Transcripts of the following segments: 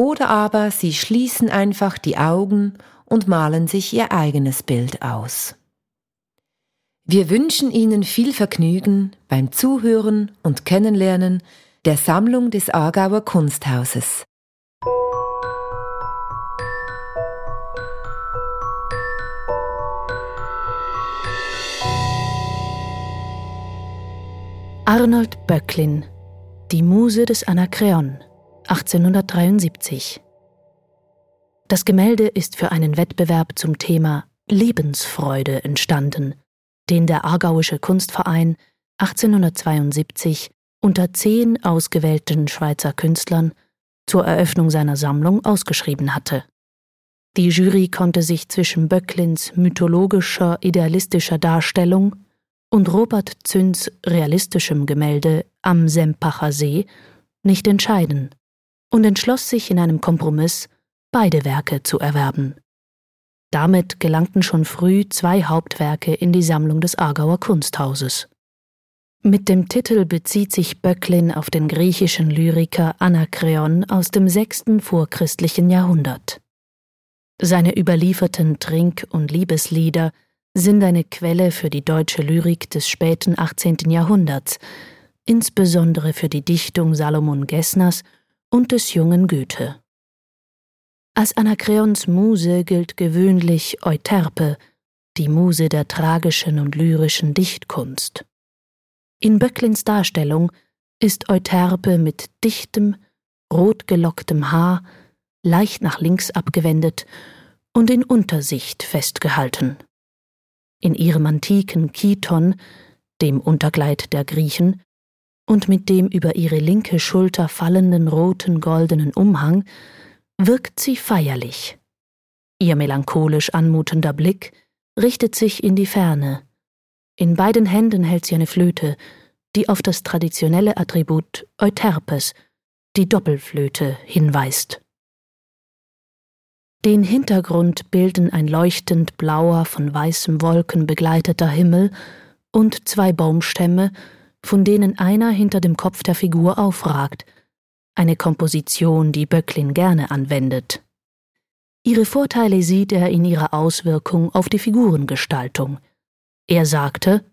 Oder aber Sie schließen einfach die Augen und malen sich Ihr eigenes Bild aus. Wir wünschen Ihnen viel Vergnügen beim Zuhören und Kennenlernen der Sammlung des Aargauer Kunsthauses. Arnold Böcklin die Muse des Anakreon 1873 Das Gemälde ist für einen Wettbewerb zum Thema Lebensfreude entstanden, den der Aargauische Kunstverein 1872 unter zehn ausgewählten Schweizer Künstlern zur Eröffnung seiner Sammlung ausgeschrieben hatte. Die Jury konnte sich zwischen Böcklins mythologischer, idealistischer Darstellung und Robert Zünns realistischem Gemälde Am Sempacher See nicht entscheiden und entschloss sich in einem Kompromiss, beide Werke zu erwerben. Damit gelangten schon früh zwei Hauptwerke in die Sammlung des Aargauer Kunsthauses. Mit dem Titel bezieht sich Böcklin auf den griechischen Lyriker Anakreon aus dem sechsten vorchristlichen Jahrhundert. Seine überlieferten Trink- und Liebeslieder sind eine Quelle für die deutsche Lyrik des späten 18. Jahrhunderts, insbesondere für die Dichtung Salomon Gessners und des jungen Goethe. Als Anakreons Muse gilt gewöhnlich Euterpe, die Muse der tragischen und lyrischen Dichtkunst. In Böcklins Darstellung ist Euterpe mit dichtem, rotgelocktem Haar, leicht nach links abgewendet und in Untersicht festgehalten. In ihrem antiken Kiton, dem Unterkleid der Griechen, und mit dem über ihre linke Schulter fallenden roten goldenen Umhang wirkt sie feierlich. Ihr melancholisch anmutender Blick richtet sich in die Ferne. In beiden Händen hält sie eine Flöte, die auf das traditionelle Attribut Euterpes, die Doppelflöte, hinweist. Den Hintergrund bilden ein leuchtend blauer, von weißen Wolken begleiteter Himmel und zwei Baumstämme, von denen einer hinter dem Kopf der Figur aufragt, eine Komposition, die Böcklin gerne anwendet. Ihre Vorteile sieht er in ihrer Auswirkung auf die Figurengestaltung. Er sagte,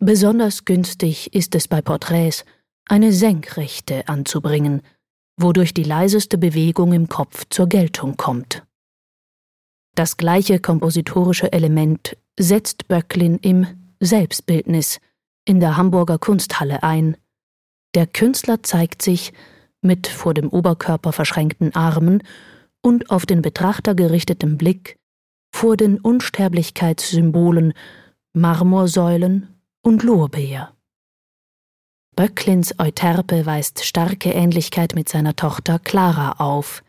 Besonders günstig ist es bei Porträts, eine Senkrechte anzubringen, wodurch die leiseste Bewegung im Kopf zur Geltung kommt. Das gleiche kompositorische Element setzt Böcklin im Selbstbildnis in der Hamburger Kunsthalle ein. Der Künstler zeigt sich mit vor dem Oberkörper verschränkten Armen und auf den Betrachter gerichtetem Blick vor den Unsterblichkeitssymbolen Marmorsäulen und Lorbeer. Böcklins Euterpe weist starke Ähnlichkeit mit seiner Tochter Clara auf,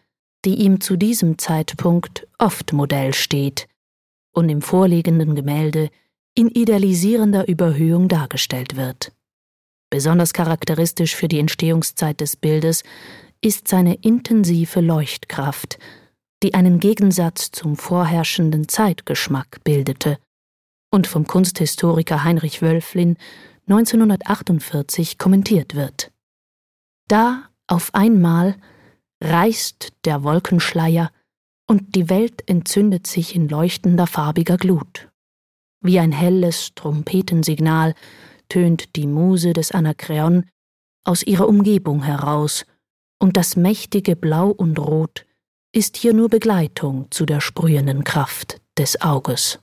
die ihm zu diesem Zeitpunkt oft Modell steht und im vorliegenden Gemälde in idealisierender Überhöhung dargestellt wird. Besonders charakteristisch für die Entstehungszeit des Bildes ist seine intensive Leuchtkraft, die einen Gegensatz zum vorherrschenden Zeitgeschmack bildete und vom Kunsthistoriker Heinrich Wölflin 1948 kommentiert wird. Da auf einmal reißt der Wolkenschleier und die Welt entzündet sich in leuchtender farbiger Glut. Wie ein helles Trompetensignal tönt die Muse des Anakreon aus ihrer Umgebung heraus, und das mächtige Blau und Rot ist hier nur Begleitung zu der sprühenden Kraft des Auges.